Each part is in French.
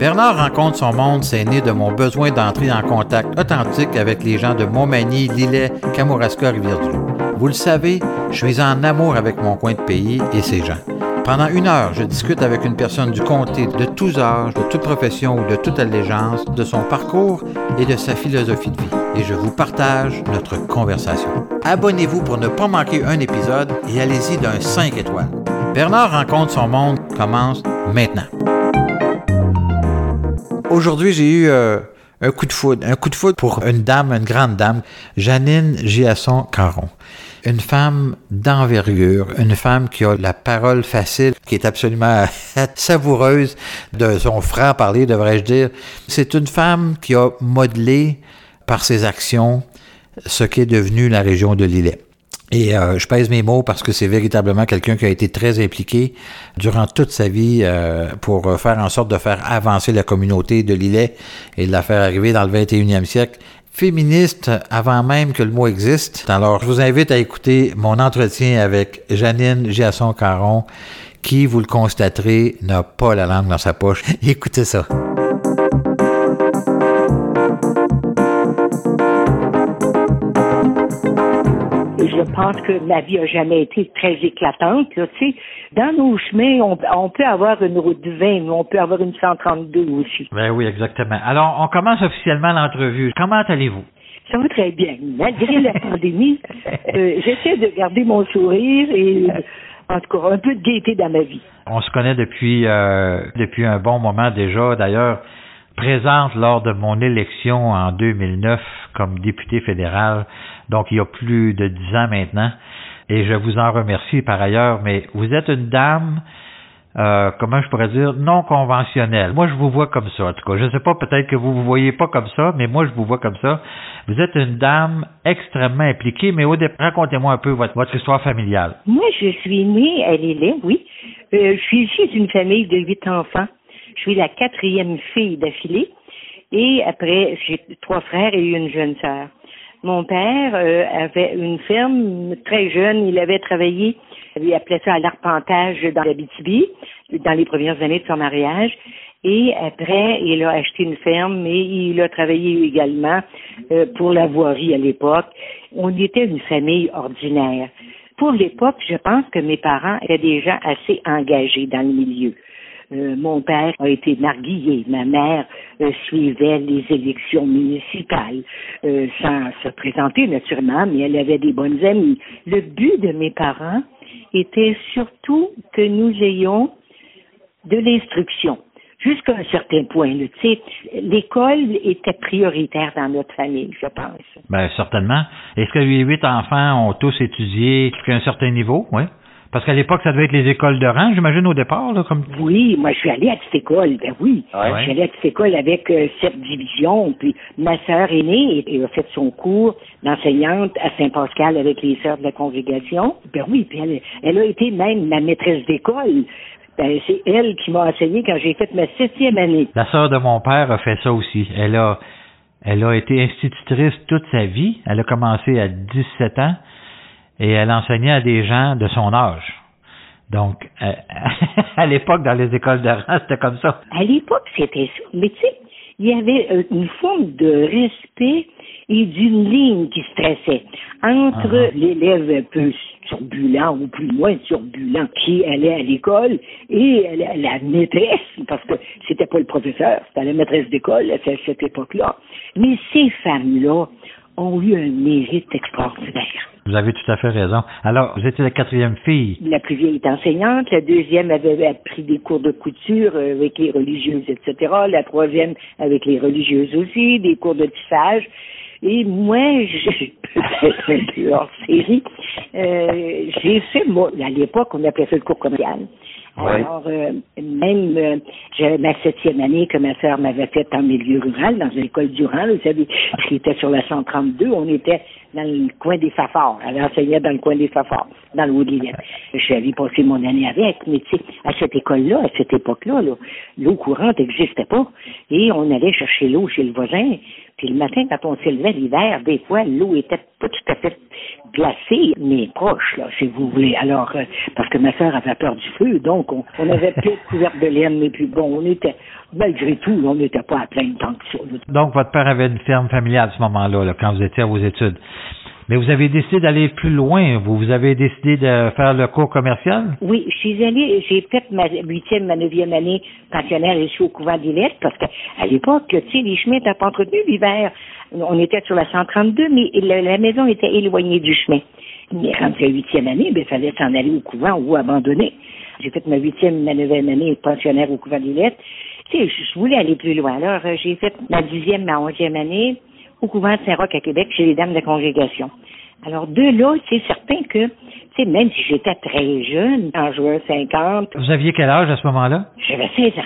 Bernard rencontre son monde, c'est né de mon besoin d'entrer en contact authentique avec les gens de Montmagny, Lillet, Kamouraska, Rivière-du-Loup. Vous le savez, je suis en amour avec mon coin de pays et ses gens. Pendant une heure, je discute avec une personne du comté de tous âges, de toute profession ou de toute allégeance, de son parcours et de sa philosophie de vie. Et je vous partage notre conversation. Abonnez-vous pour ne pas manquer un épisode et allez-y d'un 5 étoiles. Bernard rencontre son monde commence maintenant. Aujourd'hui, j'ai eu euh, un coup de foudre. Un coup de foudre pour une dame, une grande dame, Janine Giasson-Caron. Une femme d'envergure, une femme qui a la parole facile, qui est absolument savoureuse de son franc-parler, devrais-je dire. C'est une femme qui a modelé par ses actions ce qu'est devenu la région de Lillet. Et euh, je pèse mes mots parce que c'est véritablement quelqu'un qui a été très impliqué durant toute sa vie euh, pour faire en sorte de faire avancer la communauté de Lillet et de la faire arriver dans le 21e siècle féministe avant même que le mot existe. Alors, je vous invite à écouter mon entretien avec Janine Giasson-Caron, qui, vous le constaterez, n'a pas la langue dans sa poche. Écoutez ça. Pense que ma vie a jamais été très éclatante. Là, dans nos chemins, on, peut avoir une route de 20, mais on peut avoir une 132 aussi. Ben oui, exactement. Alors, on commence officiellement l'entrevue. Comment allez-vous? Ça va très bien. Malgré la pandémie, euh, j'essaie de garder mon sourire et en tout cas un peu de gaieté dans ma vie. On se connaît depuis euh, depuis un bon moment déjà. D'ailleurs, présente lors de mon élection en 2009 comme député fédéral, donc il y a plus de dix ans maintenant, et je vous en remercie par ailleurs, mais vous êtes une dame, euh, comment je pourrais dire, non conventionnelle. Moi, je vous vois comme ça, en tout cas. Je ne sais pas, peut-être que vous ne vous voyez pas comme ça, mais moi, je vous vois comme ça. Vous êtes une dame extrêmement impliquée, mais au départ, racontez-moi un peu votre, histoire familiale. Moi, je suis née à Lille, oui. Euh, je suis issue d'une famille de huit enfants. Je suis la quatrième fille d'affilée. Et après, j'ai trois frères et une jeune sœur. Mon père euh, avait une ferme très jeune. Il avait travaillé, il appelait ça à l'arpentage dans la BTB, dans les premières années de son mariage. Et après, il a acheté une ferme et il a travaillé également euh, pour la voirie à l'époque. On était une famille ordinaire. Pour l'époque, je pense que mes parents étaient déjà assez engagés dans le milieu. Euh, mon père a été narguillé. Ma mère euh, suivait les élections municipales euh, sans se présenter naturellement, mais elle avait des bonnes amies. Le but de mes parents était surtout que nous ayons de l'instruction jusqu'à un certain point. L'école était prioritaire dans notre famille, je pense. Ben, certainement. Est-ce que les huit enfants ont tous étudié jusqu'à un certain niveau? Oui. Parce qu'à l'époque, ça devait être les écoles de rang, j'imagine, au départ, là, comme... Oui, moi, je suis allé à cette école, ben oui. Je suis allé à cette école avec euh, sept divisions, puis ma sœur aînée a fait son cours d'enseignante à Saint-Pascal avec les sœurs de la congrégation. Ben oui, puis elle, elle a été même ma maîtresse d'école. Ben, c'est elle qui m'a enseigné quand j'ai fait ma septième année. La sœur de mon père a fait ça aussi. Elle a, elle a été institutrice toute sa vie. Elle a commencé à 17 ans et elle enseignait à des gens de son âge. Donc, euh, à l'époque, dans les écoles de rang, c'était comme ça. À l'époque, c'était ça. Mais tu sais, il y avait euh, une forme de respect et d'une ligne qui se traçait entre ah. l'élève un peu turbulent ou plus moins turbulent qui allait à l'école et la maîtresse, parce que c'était pas le professeur, c'était la maîtresse d'école à cette époque-là. Mais ces femmes-là ont eu un mérite extraordinaire. Vous avez tout à fait raison. Alors, vous étiez la quatrième fille. La plus vieille est enseignante, la deuxième avait pris des cours de couture euh, avec les religieuses, etc. La troisième avec les religieuses aussi, des cours de tissage. Et moi, j'ai peut-être un peu hors série. Euh, j'ai fait, moi, à l'époque, on appelait ça le cours commercial. Alors, euh, même, euh, j'avais ma septième année que ma sœur m'avait faite en milieu rural, dans une école du rang, vous savez, qui était sur la 132, on était dans le coin des Fafards. Elle enseignait dans le coin des Fafards, dans le Woodley. J'avais passé mon année avec, mais tu sais, à cette école-là, à cette époque-là, l'eau courante n'existait pas. Et on allait chercher l'eau chez le voisin, Puis le matin, quand on s'élevait l'hiver, des fois, l'eau était pas tout à fait glacée, mais proche, là, si vous voulez. Alors, euh, parce que ma soeur avait peur du feu, donc on, on avait plein de couvertes de laine, mais puis bon, on était, malgré tout, on n'était pas à plein de temps que ça. Donc, votre père avait une ferme familiale à ce moment-là, là, quand vous étiez à vos études. Mais vous avez décidé d'aller plus loin. Vous, vous avez décidé de faire le cours commercial? Oui, je suis allée, j'ai fait ma huitième, ma neuvième année pensionnaire ici au couvent d'Illette parce qu'à l'époque, tu sais, les chemins n'étaient pas entretenus l'hiver. On était sur la 132, mais la, maison était éloignée du chemin. Mais rendu la huitième année, il fallait s'en aller au couvent ou abandonner. J'ai fait ma huitième, ma neuvième année pensionnaire au couvent d'Illette. Tu sais, je voulais aller plus loin. Alors, euh, j'ai fait ma dixième, ma onzième année au couvent de Saint-Roch à Québec chez les dames de congrégation. Alors, de là, c'est certain que, tu sais, même si j'étais très jeune, en juin 50. Vous aviez quel âge à ce moment-là? J'avais 16 ans.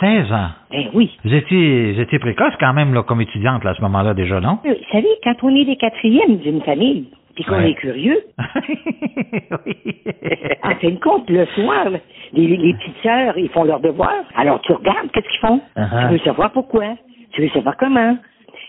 16 ans? Ben oui. Vous étiez, vous étiez précoce quand même, là, comme étudiante, là, à ce moment-là, déjà, non? Vous savez, quand on est les quatrièmes d'une famille, puis qu'on est curieux. oui. en fin de compte, le soir, les, les petites sœurs, ils font leur devoir. Alors, tu regardes, qu'est-ce qu'ils font? Uh-huh. Tu veux savoir pourquoi? Tu veux savoir comment?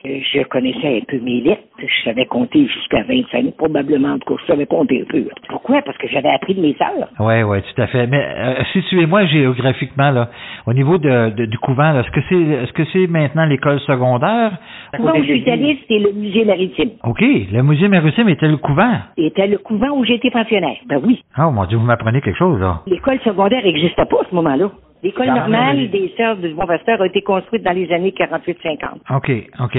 Je connaissais un peu mes lettres. Je savais compter jusqu'à 25, probablement. En tout cas, je savais compter un peu. Pourquoi? Parce que j'avais appris de mes sœurs. Oui, oui, tout à fait. Mais euh, situez-moi géographiquement, là, au niveau de, du couvent, est-ce que c'est est-ce que c'est maintenant l'école secondaire? Le couvent où je suis allée, c'était le musée maritime. OK. Le musée maritime était le couvent. Était le couvent où j'étais pensionnaire. Ben oui. Oh mon Dieu, vous m'apprenez quelque chose, là. L'école secondaire n'existait pas à ce moment-là. L'école normale des sœurs du Bon Pasteur a été construite dans les années 48-50. OK, OK.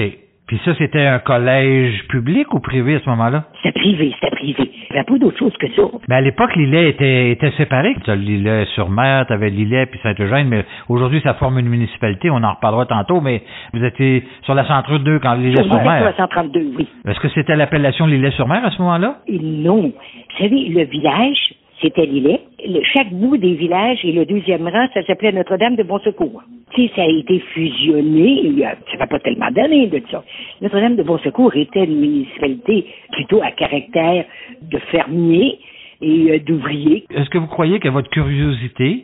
Puis ça, c'était un collège public ou privé à ce moment-là? C'était privé, c'était privé. Il n'y avait pas d'autre chose que ça. Mais à l'époque, l'îlet était, était séparé. Tu l'îlet sur mer, tu avais l'îlet puis Saint-Eugène, mais aujourd'hui, ça forme une municipalité. On en reparlera tantôt, mais vous étiez sur la 132 quand l'îlet sur mer. sur la 132, oui. Est-ce que c'était l'appellation l'îlet sur mer à ce moment-là? Non. Vous savez, le village, c'était l'îlet. Chaque bout des villages et le deuxième rang, ça s'appelait Notre-Dame de Bon Secours. Tu ça a été fusionné, il y a, ça fait pas tellement d'années de ça. Notre-Dame de Bon Secours était une municipalité plutôt à caractère de fermier et euh, d'ouvrier. Est-ce que vous croyez que votre curiosité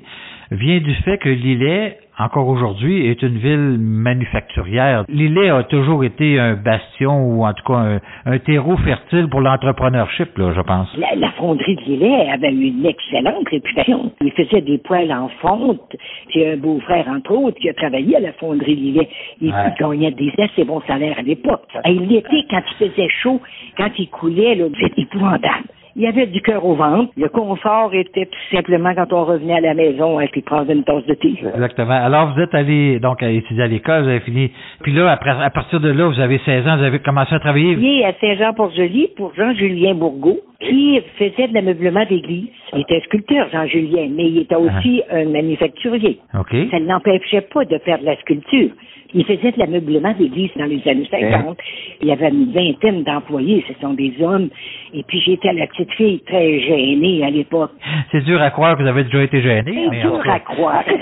vient du fait que l'îlet encore aujourd'hui, est une ville manufacturière. L'îlet a toujours été un bastion ou en tout cas un, terreau fertile pour l'entrepreneurship, là, je pense. La, fonderie de l'îlet avait une excellente réputation. Il faisait des poêles en fonte. J'ai un beau-frère, entre autres, qui a travaillé à la fonderie de l'îlet. Il gagnait des assez bons salaires à l'époque. Et l'été, quand il faisait chaud, quand il coulait, c'était épouvantable. Il y avait du cœur au ventre. Le confort était tout simplement quand on revenait à la maison et puis prendre une tasse de thé. Exactement. Alors, vous êtes allé donc à étudier à l'école, vous avez fini. Puis là, après, à partir de là, vous avez 16 ans, vous avez commencé à travailler? Oui, à Saint-Jean-Port-Joli pour Jean-Julien Bourgault qui faisait de l'ameublement d'église. Il était sculpteur, Jean-Julien, mais il était aussi ah. un manufacturier. Ça ne l'empêchait pas de faire de la sculpture. Il faisait de l'ameublement d'église dans les années 50. Il y avait une vingtaine d'employés, ce sont des hommes. Et puis j'étais la petite fille très gênée à l'époque. C'est dur à croire que vous avez déjà été gênée. C'est dur à croire.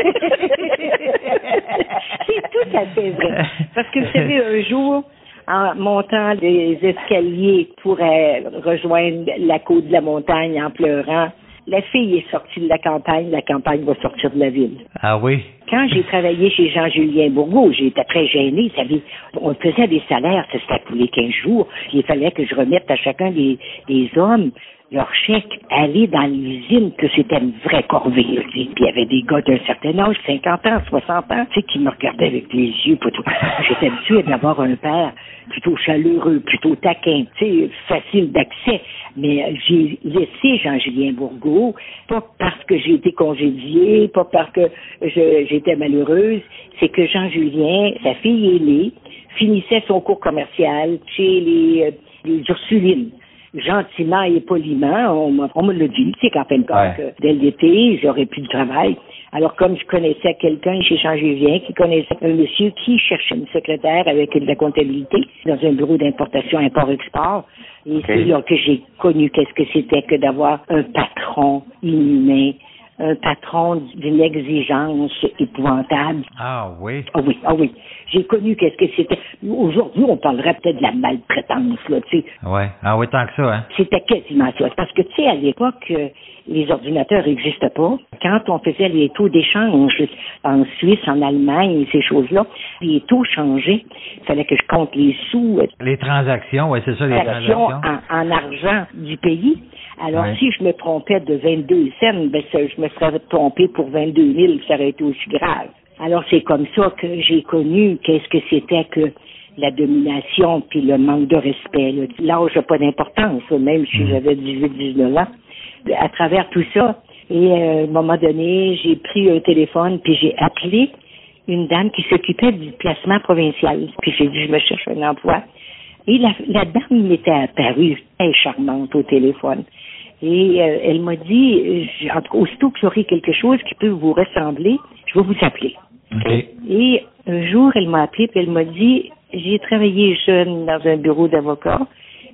C'est tout à fait vrai. Parce que vous savez, un jour, en montant les escaliers pour rejoindre la côte de la montagne en pleurant. La fille est sortie de la campagne, la campagne va sortir de la ville. Ah oui? Quand j'ai travaillé chez Jean-Julien Bourgault, j'étais très gênée. on faisait des salaires, c'était tous les 15 jours. Il fallait que je remette à chacun des, des hommes leur chèque, aller dans l'usine, que c'était une vraie corvée. Puis il y avait des gars d'un certain âge, 50 ans, 60 ans, tu sais, qui me regardaient avec des yeux. J'étais habitué d'avoir un père plutôt chaleureux, plutôt taquin, tu sais, facile d'accès. Mais j'ai laissé Jean-Julien Bourgault, pas parce que j'ai été congédiée, pas parce que j'étais malheureuse, c'est que Jean-Julien, sa fille aînée, finissait son cours commercial chez les, euh, les Ursulines gentiment et poliment, on, me le dit, c'est qu'en fin de compte, dès l'été, j'aurais plus de travail. Alors, comme je connaissais quelqu'un chez Jean-Julien qui connaissait un monsieur qui cherchait une secrétaire avec de la comptabilité dans un bureau d'importation import-export, et c'est là que j'ai connu qu'est-ce que c'était que d'avoir un patron inhumain, un patron d'une exigence épouvantable. Ah oui. Ah oui, ah oui. J'ai connu qu'est-ce que c'était. Aujourd'hui, on parlerait peut-être de la maltraitance, là, tu sais. Ouais. Ah oui, tant que ça, hein. C'était quasiment ça. Parce que, tu sais, à l'époque, euh, les ordinateurs n'existaient pas. Quand on faisait les taux d'échange en Suisse, en Allemagne, ces choses-là, les taux changeaient. Il fallait que je compte les sous. Les transactions, oui, c'est ça, les transactions transactions. en, en argent du pays. Alors, Ouais. si je me trompais de 22 cents, ben, ça, je me serais trompé pour 22 000, ça aurait été aussi grave. Alors, c'est comme ça que j'ai connu qu'est-ce que c'était que la domination puis le manque de respect. là. L'âge n'a pas d'importance, même si Mhm. j'avais 18-19 ans. À travers tout ça, et euh, à un moment donné, j'ai pris un téléphone puis j'ai appelé une dame qui s'occupait du placement provincial. Puis j'ai dit, je me cherche un emploi. Et la, la dame m'était apparue très charmante au téléphone. Et euh, elle m'a dit, en tout cas, aussitôt que j'aurai quelque chose qui peut vous ressembler, je vais vous appeler. OK. Et un jour, elle m'a appelé et elle m'a dit, j'ai travaillé jeune dans un bureau d'avocat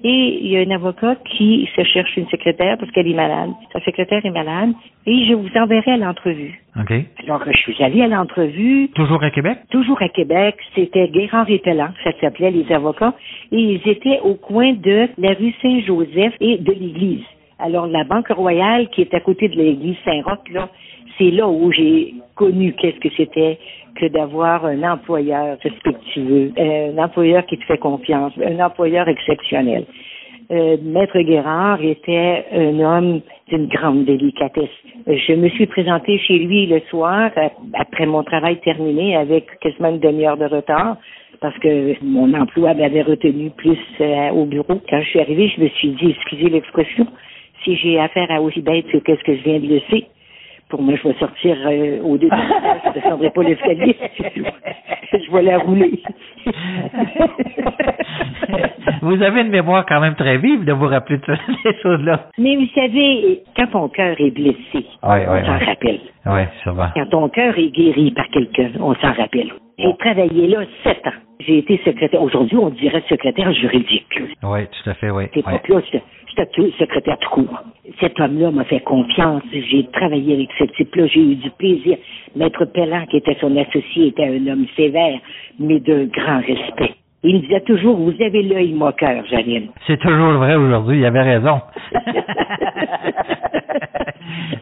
et il y a un avocat qui se cherche une secrétaire parce qu'elle est malade. Sa secrétaire est malade et je vous enverrai à l'entrevue. OK. Alors, je suis allée à l'entrevue, Toujours à Québec? toujours à Québec, c'était Guérard et Pellan, ça s'appelait les avocats, et ils étaient au coin de la rue Saint-Joseph et de l'église. Alors, la Banque Royale, qui est à côté de l'église Saint-Roch, là, c'est là où j'ai connu qu'est-ce que c'était que d'avoir un employeur respectueux, euh, un employeur qui te fait confiance, un employeur exceptionnel. Euh, Maître Guérard était un homme d'une grande délicatesse. Je me suis présentée chez lui le soir, ap- après mon travail terminé, avec quasiment une demi-heure de retard, parce que mon emploi m'avait retenu plus euh, au bureau. Quand je suis arrivée, je me suis dit, excusez l'expression, si j'ai affaire à aussi bête que qu'est-ce que je viens de laisser, pour moi, je vais sortir euh, au début. je ne descendrai pas l'escalier. je vais la rouler. vous avez une mémoire quand même très vive de vous rappeler de ces choses-là. Mais vous savez, quand ton cœur est blessé, Oui, on oui, s'en oui. rappelle. Oui, va. Quand ton cœur est guéri par quelqu'un, on s'en rappelle. J'ai travaillé là sept ans. J'ai été secrétaire. Aujourd'hui, on dirait secrétaire juridique. Oui, tout à fait, oui. Oui. pas là, tout secrétaire tout court. Cet homme-là m'a fait confiance. J'ai travaillé avec ce type-là. J'ai eu du plaisir. Maître Pellan, qui était son associé, était un homme sévère, mais d'un grand respect. Il me disait toujours, vous avez l'œil moqueur, Janine. C'est toujours vrai aujourd'hui, il avait raison.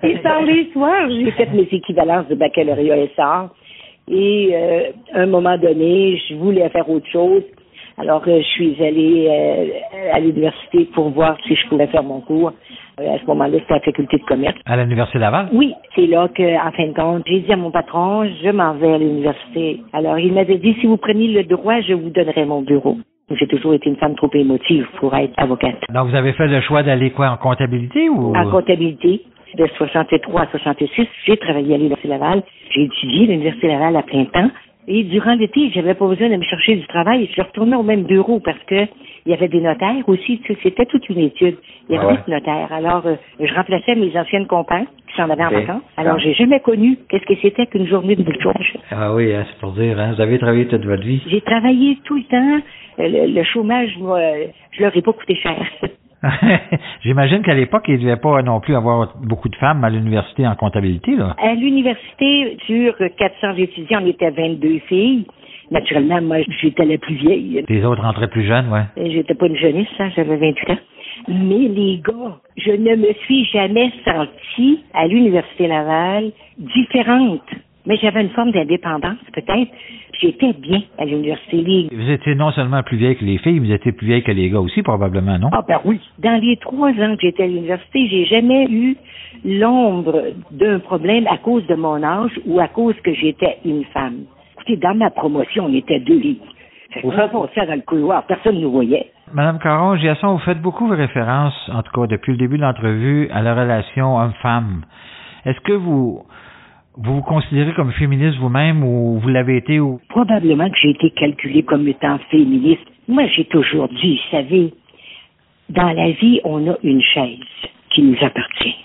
Et dans les soirs, j'ai fait mes équivalences de baccalauréat SR. Et euh, à un moment donné, je voulais faire autre chose. Alors, euh, je suis allée euh, à l'université pour voir si je pouvais faire mon cours. Euh, à ce moment-là, c'était la faculté de commerce. À l'Université Laval? Oui, c'est là que, en fin de compte, j'ai dit à mon patron, je m'en vais à l'université. Alors, il m'avait dit, si vous preniez le droit, je vous donnerai mon bureau. J'ai toujours été une femme trop émotive pour être avocate. Donc, vous avez fait le choix d'aller quoi, en comptabilité ou? En comptabilité, de 63 à 66, j'ai travaillé à l'Université Laval. J'ai étudié à l'Université Laval à plein temps. Et durant l'été, j'avais pas besoin de me chercher du travail. Je retournais au même bureau parce que il y avait des notaires aussi. Tu sais, C'était toute une étude. Il y avait Ah ouais. des notaires. Alors, euh, je remplaçais mes anciennes compagnes qui s'en avaient en vacances. Alors, Ah. j'ai jamais connu qu'est-ce que c'était qu'une journée de bouche. Ah oui, hein, c'est pour dire, hein, vous avez travaillé toute votre vie? J'ai travaillé tout le temps. Euh, Le, le chômage, moi, euh, je leur ai pas coûté cher. J'imagine qu'à l'époque, il ne devait pas non plus avoir beaucoup de femmes à l'université en comptabilité, là. À l'université, sur 400 étudiants, on était 22 filles. Naturellement, moi, j'étais la plus vieille. Les autres rentraient plus jeunes, ouais. J'étais pas une jeunesse, hein, j'avais 28 ans. Mais les gars, je ne me suis jamais sentie à l'Université Laval différente. Mais j'avais une forme d'indépendance, peut-être. J'étais bien à l'Université Ligue. Vous étiez non seulement plus vieille que les filles, vous étiez plus vieille que les gars aussi, probablement, non? Ah ben oui. Dans les trois ans que j'étais à l'université, j'ai jamais eu l'ombre d'un problème à cause de mon âge ou à cause que j'étais une femme. Écoutez, dans ma promotion, on était deux livres. Fait qu'on dans le couloir, personne ne nous voyait. Madame Caron, Giasson, vous faites beaucoup référence, en tout cas depuis le début de l'entrevue, à la relation homme-femme. Est-ce que vous, vous vous considérez comme féministe vous-même ou vous l'avez été ou... Probablement que j'ai été calculée comme étant féministe. Moi, j'ai toujours dit, vous savez, dans la vie, on a une chaise qui nous appartient.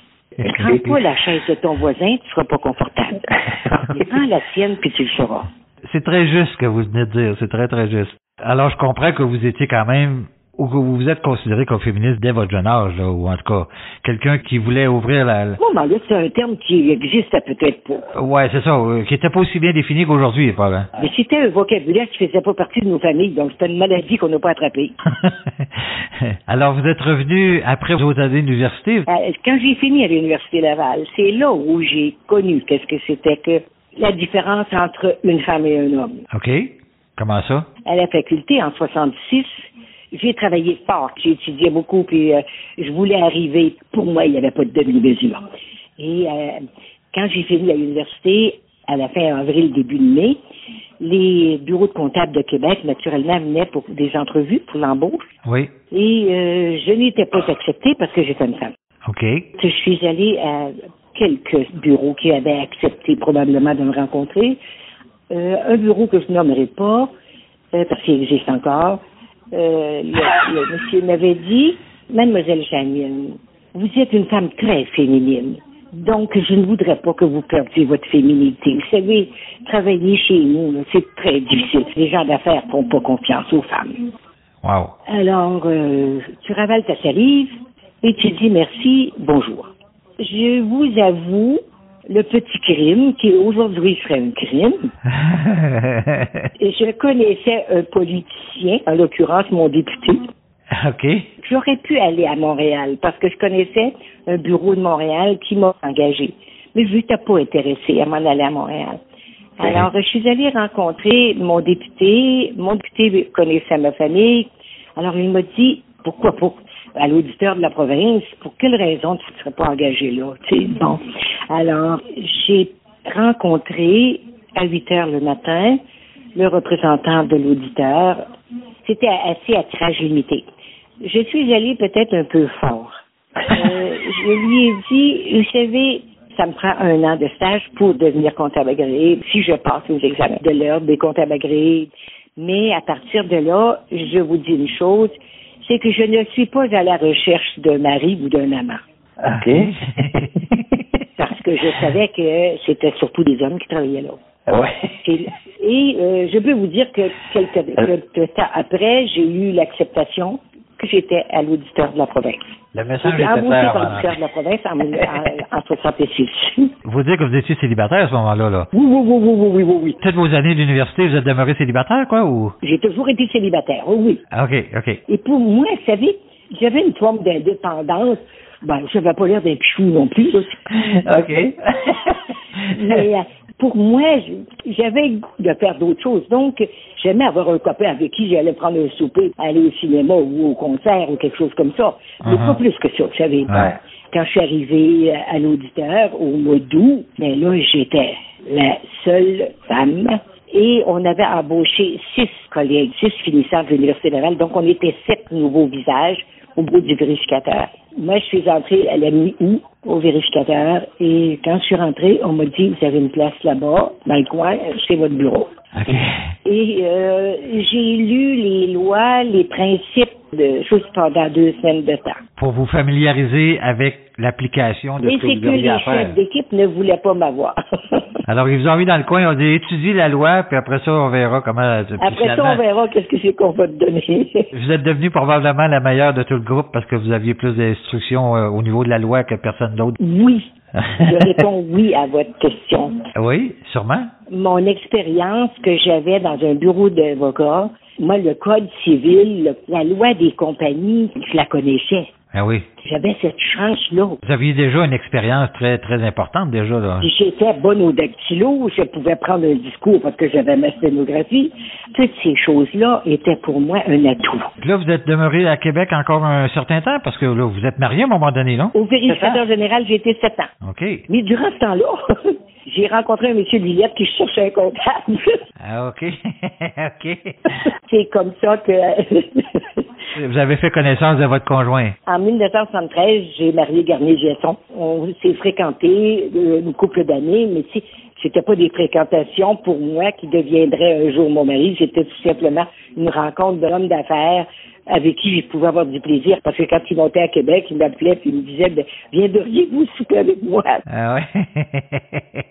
Prends pas la chaise de ton voisin, tu seras pas confortable. Prends la tienne, puis tu le sauras. C'est très juste ce que vous venez de dire, c'est très très juste. Alors je comprends que vous étiez quand même ou que vous vous êtes considéré comme féministe dès votre jeune âge, là, ou en tout cas, quelqu'un qui voulait ouvrir la... Bon, ben là, c'est un terme qui existe peut-être pas. Ouais, c'est ça, euh, qui était pas aussi bien défini qu'aujourd'hui, probablement. Mais c'était un vocabulaire qui faisait pas partie de nos familles, donc c'était une maladie qu'on n'a pas attrapée. Alors, vous êtes revenu après vos années d'université? Euh, Quand j'ai fini à l'Université Laval, c'est là où j'ai connu qu'est-ce que c'était que la différence entre une femme et un homme. OK. Comment ça? À la faculté, en 66, j'ai travaillé fort, j'ai étudié beaucoup, puis euh, je voulais arriver. Pour moi, il n'y avait pas de demi-mesure. Et euh, quand j'ai fini à l'université, à la fin avril, début de mai, les bureaux de comptables de Québec, naturellement, venaient pour des entrevues, pour l'embauche. Oui. Et euh, je n'étais pas acceptée parce que j'étais une femme. OK. Je suis allée à quelques bureaux qui avaient accepté probablement de me rencontrer. Euh, un bureau que je nommerai pas, euh, parce qu'il existe encore, euh, le, le monsieur m'avait dit, Mademoiselle Janine, vous êtes une femme très féminine. Donc, je ne voudrais pas que vous perdiez votre féminité. Vous savez, travailler chez nous, c'est très difficile. Les gens d'affaires font pas confiance aux femmes. Wow. Alors, euh, tu ravales ta salive et tu dis merci, bonjour. Je vous avoue le petit crime qui aujourd'hui serait un crime. Et je connaissais un politicien, en l'occurrence mon député. OK. J'aurais pu aller à Montréal parce que je connaissais un bureau de Montréal qui m'a engagé. Mais je n'étais pas intéressée à m'en aller à Montréal. Alors, je suis allée rencontrer mon député. Mon député connaissait ma famille. Alors, il m'a dit, pourquoi pas, à l'auditeur de la province, pour quelle raison tu ne serais pas engagé là? Tu sais, bon. Alors, j'ai rencontré à 8 heures le matin le représentant de l'auditeur. C'était assez à tirage limité. Je suis allée peut-être un peu fort. Euh, je lui ai dit, vous savez, ça me prend un an de stage pour devenir comptable agréé, si je passe aux examens de l'ordre des comptables agréés. Mais à partir de là, je vous dis une chose, c'est que je ne suis pas à la recherche d'un mari ou d'un amant. OK. Je savais que c'était surtout des hommes qui travaillaient là. ouais. Et, et, euh, je peux vous dire que quelques, quelques temps après, j'ai eu l'acceptation que j'étais à l'auditeur de la province. Le message était clair. par l'auditeur de la province en, en, en 66. oui, Vous dites que vous étiez célibataire à ce moment-là, là. oui, oui, oui, oui, oui, oui, oui. Toutes vos années d'université, vous êtes demeuré célibataire, quoi, ou? J'ai toujours été célibataire, oui, oui. Ah, OK, OK. Et pour moi, vous savez, j'avais une forme d'indépendance. Ben, je n'avais pas l'air d'un pichou non plus. OK. Mais euh, pour moi, j'avais le goût de faire d'autres choses. Donc, j'aimais avoir un copain avec qui j'allais prendre un souper, aller au cinéma ou au concert ou quelque chose comme ça. Mais pas plus que ça, vous savez. Ouais. Quand je suis arrivée à l'auditeur au mois d'août, ben là, j'étais la seule femme. Et on avait embauché six collègues, six finissants de l'Université Laval. Donc, on était sept nouveaux visages au bout du vérificateur. Moi, je suis entrée à la mi-août au vérificateur. Et quand je suis rentrée, on m'a dit, vous avez une place là-bas, dans le coin, c'est votre bureau. Et euh, j'ai lu les lois, les principes de choses pendant deux semaines de temps. Pour vous familiariser avec l'application de Mais ce que c'est vous que les chefs d'équipe ne voulaient pas m'avoir. Alors, ils vous ont mis dans le coin, ils ont dit, étudie la loi, puis après ça, on verra comment... puis Après ça, on verra qu'est-ce que c'est qu'on va te donner. Vous êtes devenu probablement la meilleure de tout le groupe parce que vous aviez plus d'instructions euh, au niveau de la loi que personne d'autre. oui. Je réponds oui à votre question. oui, sûrement. Mon expérience que j'avais dans un bureau d'avocat, moi, le code civil, la loi des compagnies, je la connaissais. Ah oui. J'avais cette chance-là. Vous aviez déjà une expérience très, très importante déjà, là. Si j'étais bonne au dactylo, je pouvais prendre un discours parce que j'avais ma sténographie. Toutes ces choses-là étaient pour moi un atout. Là, vous êtes demeuré à Québec encore un certain temps parce que là, vous êtes marié à un moment donné, non? Au vérificateur général, j'ai été sept ans. OK. Mais durant ce temps-là, j'ai rencontré un monsieur Lillette qui cherchait un comptable. Ah, OK. OK. C'est comme ça que... Vous avez fait connaissance de votre conjoint? En 1973, j'ai marié Garnier Giesson. On s'est fréquenté euh, une couple d'années, mais si c'était pas des fréquentations pour moi qui deviendraient un jour mon mari, c'était tout simplement une rencontre d'homme d'affaires avec qui je pouvais avoir du plaisir. Parce que quand il montait à Québec, il m'appelait et il me disait ben, Viendriez-vous souper avec moi? Ah ouais.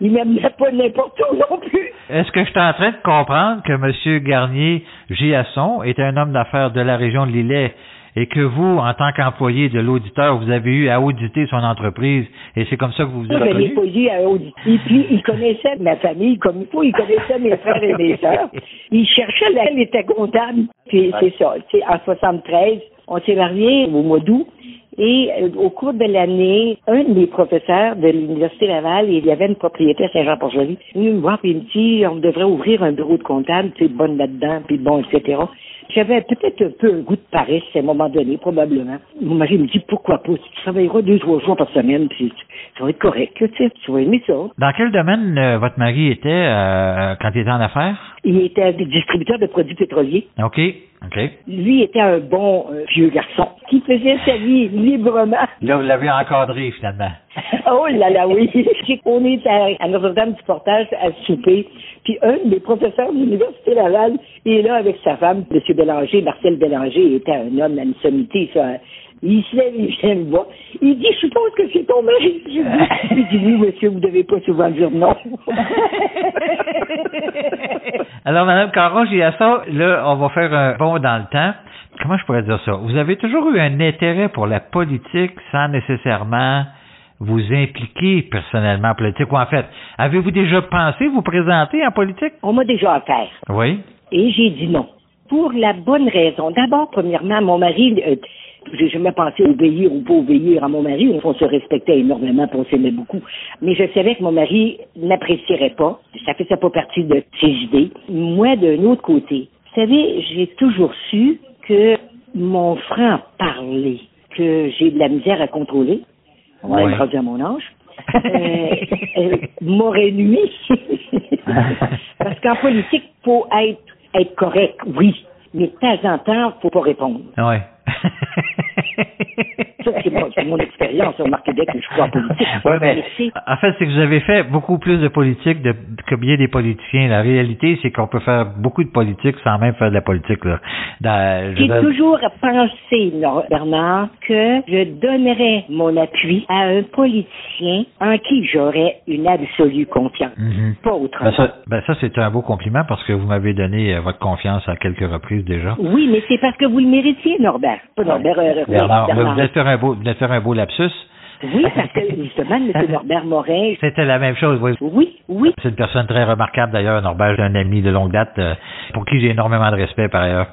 Il m'amenait pas n'importe où non plus. est-ce que je suis en train de comprendre que M. Garnier Giasson est un homme d'affaires de la région de Lillet? Et que vous, en tant qu'employé de l'auditeur, vous avez eu à auditer son entreprise et c'est comme ça que vous vous êtes Moi, je l'ai pas eu à auditer. Puis, il connaissait ma famille comme il faut. Il connaissait mes frères et mes sœurs. Il cherchait laquelle était comptable. Puis, c'est ça. Tu sais, en 73, on s'est mariés au mois d'août. Et euh, au cours de l'année, un de mes professeurs de l'Université Laval, il y avait une propriété à Saint-Jean-Port-Joli, il me voir il me dit, on devrait ouvrir un bureau de comptable, tu sais, bonne là-dedans, puis bon, etc. J'avais peut-être un peu un goût de paresse à un moment donné, probablement. Mon mari me dit, pourquoi pas, tu travailleras deux, trois jours par semaine, puis ça va être correct, tu sais, tu vas aimer ça. Dans quel domaine euh, votre mari était euh, quand il était en affaires? Il était distributeur de produits pétroliers. OK. Lui était un bon euh, vieux garçon qui faisait sa vie librement. Là, vous l'avez encadré finalement. Oh là là, oui. On est à, à Notre-Dame du Portage à souper. Puis un des professeurs de l'Université Laval est là avec sa femme, M. Bélanger, Marcel Bélanger, était un homme à une sommité, ça. Il se lève, il me voir. Il dit, je suppose que c'est ton mari. Je dis, il dit, oui, monsieur, vous devez pas souvent dire non. Alors, Madame Caron, j'ai à ça, là, on va faire un bond dans le temps. Comment je pourrais dire ça? Vous avez toujours eu un intérêt pour la politique sans nécessairement vous impliquer personnellement en politique. Ou en fait, avez-vous déjà pensé vous présenter en politique? On m'a déjà affaire. Oui. Et j'ai dit non. Pour la bonne raison. D'abord, premièrement, mon mari, euh, j'ai jamais pensé obéir ou pas obéir à mon mari. On se respectait énormément, on s'aimait beaucoup. Mais je savais que mon mari n'apprécierait pas. Ça faisait pas partie de ses idées. Moi, d'un autre côté, vous savez, j'ai toujours su que mon franc parler, que j'ai de la misère à contrôler, même Ouais. rendu à mon âge, euh, euh, m'aurait nuit. Parce qu'en politique, faut être, être correct, oui. Mais de temps en temps, faut pas répondre. Oui. C'est mon, expérience au Québec, je crois en politique. Ouais, mais, en fait, c'est que vous avez fait beaucoup plus de politique de, que bien des politiciens. La réalité, c'est qu'on peut faire beaucoup de politique sans même faire de la politique. J'ai toujours pensé, Bernard, que je donnerais mon appui à un politicien en qui j'aurais une absolue confiance. Mhm. Pas Ben autrement. ça, ben ça c'est un beau compliment parce que vous m'avez donné euh, votre confiance à quelques reprises déjà. Oui, mais c'est parce que vous le méritiez, Norbert. Pas Norbert, euh, Bernard, Bernard. vous venez faire un beau, vous faire un beau lapsus. Oui, parce que justement, M. Norbert Morin, C'était la même chose, oui. oui, oui, C'est une personne très remarquable d'ailleurs, Norbert, un ami de longue date, euh, pour qui j'ai énormément de respect par ailleurs.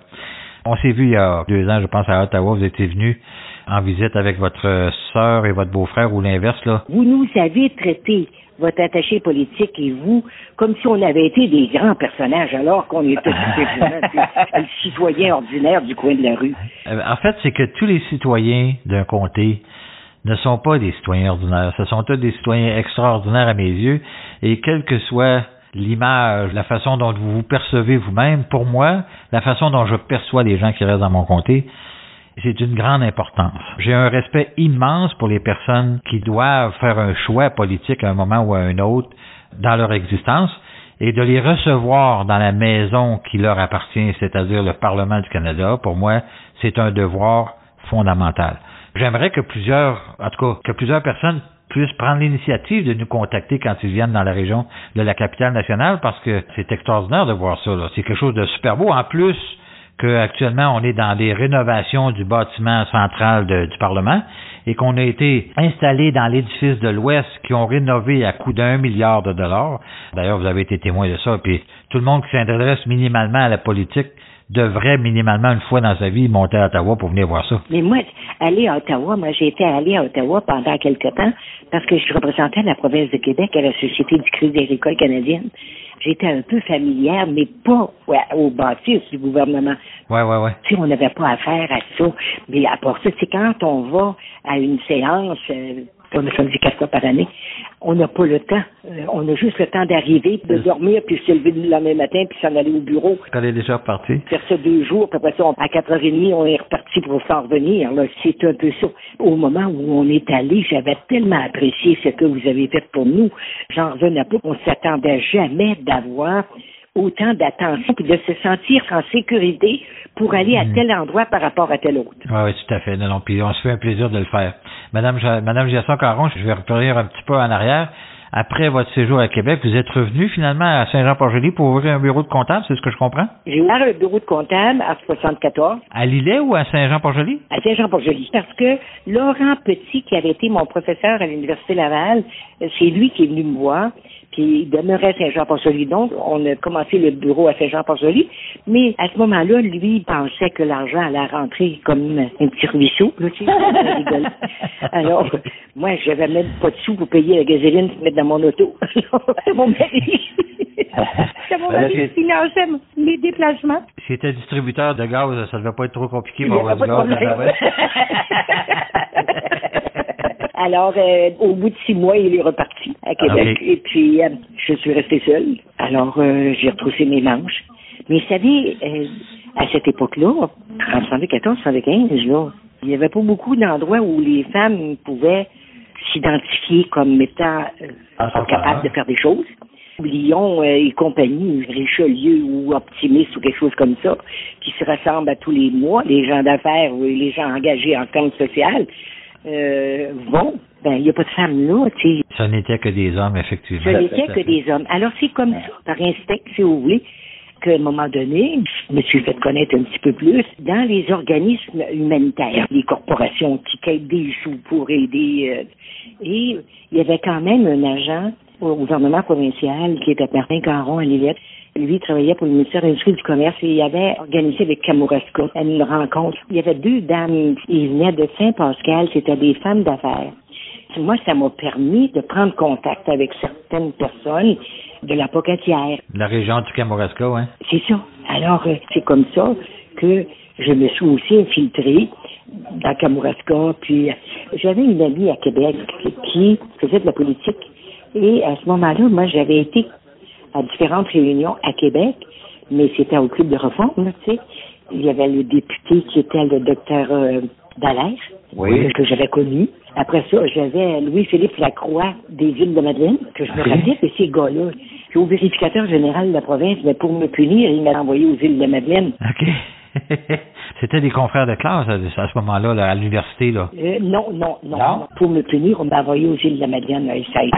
On s'est vu il y a deux ans, je pense, à Ottawa, vous étiez venu en visite avec votre sœur et votre beau-frère, ou l'inverse, là. vous nous avez traité, votre attaché politique et vous, comme si on avait été des grands personnages alors qu'on était des- citoyens ordinaires du coin de la rue. Euh, En fait, c'est que tous les citoyens d'un comté ne sont pas des citoyens ordinaires. Ce sont tous des citoyens extraordinaires à mes yeux. Et quelle que soit l'image, la façon dont vous vous percevez vous-même, pour moi, la façon dont je perçois les gens qui restent dans mon comté, c'est d'une grande importance. J'ai un respect immense pour les personnes qui doivent faire un choix politique à un moment ou à un autre dans leur existence et de les recevoir dans la maison qui leur appartient, c'est-à-dire le Parlement du Canada, pour moi, c'est un devoir fondamental. J'aimerais que plusieurs, en tout cas, que plusieurs personnes puissent prendre l'initiative de nous contacter quand ils viennent dans la région de la capitale nationale parce que c'est extraordinaire de voir ça. C'est quelque chose de super beau. En plus, qu'actuellement on est dans des rénovations du bâtiment central du Parlement et qu'on a été installé dans l'édifice de l'Ouest qui ont rénové à coût d'un milliard de dollars. D'ailleurs, vous avez été témoin de ça. Puis tout le monde qui s'intéresse minimalement à la politique devrait minimalement une fois dans sa vie monter à Ottawa pour venir voir ça. Mais moi, aller à Ottawa, moi j'ai été allée à Ottawa pendant quelque temps parce que je représentais la province de Québec à la Société du Crédit agricole canadienne. J'étais un peu familière, mais pas ouais, au bâtisse du gouvernement. Ouais, ouais, ouais. Tu sais, on n'avait pas affaire à ça. Mais à part ça, c'est quand on va à une séance, euh, on a samedi quatre fois par année, on n'a pas le temps. Euh, on a juste le temps d'arriver, de dormir, puis se lever le lendemain matin, puis s'en aller au bureau. Elle est déjà repartie. Faire ça deux jours, puis après ça, on- à 4h30, on est reparti pour s'en revenir. C'est un peu ça. Au moment où on est allé, j'avais tellement apprécié ce que vous avez fait pour nous. J'en revenais pas. On s'attendait jamais d'avoir autant d'attention puis de se sentir en sécurité pour aller à tel endroit par rapport à tel autre. Oui, oui, tout à fait. Non, non, puis on se fait un plaisir de le faire. Madame, Madame Jasson Caron, je vais revenir un petit peu en arrière. après votre séjour à Québec, vous êtes revenu finalement à Saint-Jean-Port-Joli pour ouvrir un bureau de comptable, c'est ce que je comprends? J'ai ouvert un bureau de comptable à 74. À Lillet ou à Saint-Jean-Port-Joli? À Saint-Jean-Port-Joli. Parce que Laurent Petit, qui avait été mon professeur à l'Université Laval, c'est lui qui est venu me voir il demeurait à Saint-Jean-Port-Joli. Donc, on a commencé le bureau à Saint-Jean-Port-Joli, mais à ce moment-là, lui, il pensait que l'argent allait rentrer comme un petit ruisseau. Là, tu sais, Alors, moi, j'avais même pas de sous pour payer la gasoline pour mettre dans mon auto. C'est mon mari. C'est mon mari qui finançait mes déplacements. Si était distributeur de gaz, ça devait pas être trop compliqué pour avoir du gaz. Alors, euh, au bout de six mois, il est reparti à Québec. Et puis, euh, je suis restée seule. Alors, euh, j'ai retroussé mes manches. Mais vous savez, à cette époque-là, en 1914, 1915, là, il n'y avait pas beaucoup d'endroits où les femmes pouvaient s'identifier comme étant ah, capables de faire des choses. Lyon et compagnie, Richelieu ou Optimiste ou quelque chose comme ça, qui se rassemblent à tous les mois, les gens d'affaires ou les gens engagés en termes social, euh, vont, ben, il n'y a pas de femmes là, tu sais. Ça n'était que des hommes, effectivement. Ça n'était que des hommes. Alors, c'est comme ça, par instinct, si vous voulez, qu'à un moment donné, je me suis fait connaître un petit peu plus dans les organismes humanitaires, les corporations qui quittent des sous pour aider. Euh, et il y avait quand même un agent au gouvernement provincial qui était Martin Caron à Lillette, lui, il travaillait pour le ministère de l'Industrie du Commerce et il avait organisé avec Kamouraska une rencontre. Il y avait deux dames, ils venaient de Saint-Pascal, c'était des femmes d'affaires. Moi, ça m'a permis de prendre contact avec certaines personnes de la Pocatière. La région du Kamouraska, oui. C'est ça. Alors, euh, c'est comme ça que je me suis aussi infiltrée dans Kamouraska. Puis, euh, j'avais une amie à Québec qui faisait de la politique. Et à ce moment-là, moi, j'avais été à différentes réunions à Québec, mais c'était au club de réforme, tu sais. Il y avait le député qui était le docteur euh, Dallaire, que j'avais connu. Après ça, j'avais Louis-Philippe Lacroix des îles de Madeleine, que je me rappelais que ces gars-là, au vérificateur général de la province, mais pour me punir, il m'a envoyé aux îles de Madeleine. OK. C'était des confrères de classe à, ce moment-là, à l'université, là. Euh, non, non, non, Pour me punir, on m'a envoyé aux îles de la Madeleine, à ça a été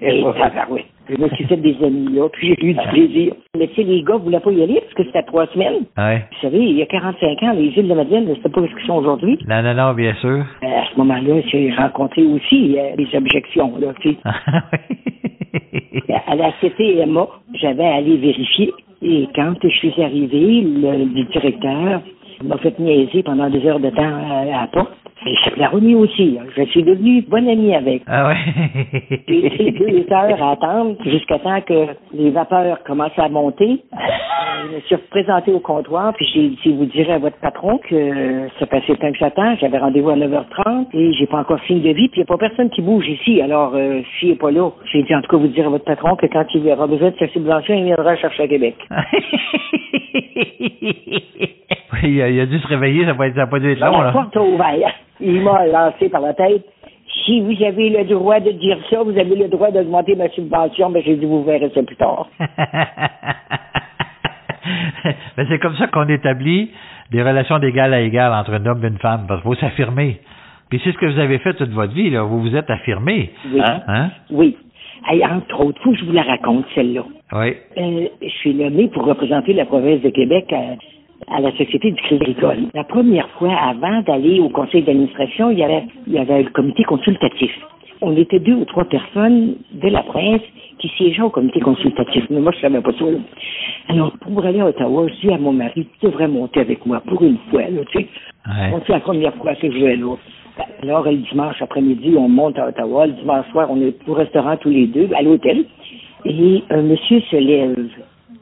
Et ça, oui. Je me suis fait des amis là, puis j'ai eu du plaisir. Mais tu sais, les gars ne voulaient pas y aller parce que c'était trois semaines. Ouais. Vous savez, il y a 45 ans, les îles de la Madeleine, c'était pas ce qu'ils sont aujourd'hui. Non, non, non, bien sûr. Euh, à ce moment-là, j'ai rencontré aussi euh, des objections, là, tu sais. à la CTMA, j'avais à aller vérifier et quand je suis arrivé, le, directeur m'a fait niaiser pendant deux heures de temps à, la porte. Je l'ai remis aussi. Hein. Je suis devenu bonne amie avec. Ah ouais? J'ai été deux heures à attendre jusqu'à temps que les vapeurs commencent à monter. Euh, je me suis représenté au comptoir, puis j'ai dit, vous direz à votre patron que ça passait le temps que j'attends. J'avais rendez-vous à 9h30 et j'ai pas encore fini de vie, puis il n'y a pas personne qui bouge ici. Alors, euh, s'il n'est pas là, j'ai dit, en tout cas, vous direz à votre patron que quand il aura besoin de sa subvention, il viendra chercher à Québec. il, a, il a dû se réveiller, ça n'a pas, dû être long. La porte ouverte. Il m'a lancé par la tête. Si vous avez le droit de dire ça, vous avez le droit d'augmenter ma subvention, mais j'ai dit, vous verrez ça plus tard. ben, c'est comme ça qu'on établit des relations d'égal à égal entre un homme et une femme, parce qu'il faut s'affirmer. Puis c'est ce que vous avez fait toute votre vie, là. Vous vous êtes affirmé. Oui. Hein? hein? Oui. entre autres, faut que je vous la raconte, celle-là. Oui. Euh, je suis nommé pour représenter la province de Québec à, à la Société du Crédit Agricole. La première fois, avant d'aller au conseil d'administration, il y avait, il y avait le comité consultatif. On était deux ou trois personnes de la presse qui siégeaient au comité consultatif. Mais moi, je savais pas ça. Alors, pour aller à Ottawa, je dis à mon mari, tu devrais monter avec moi pour une fois, là, tu sais. C'est la première fois que je vais là. Alors, le dimanche après-midi, on monte à Ottawa. Le dimanche soir, on est au restaurant tous les deux, à l'hôtel. Et un monsieur se lève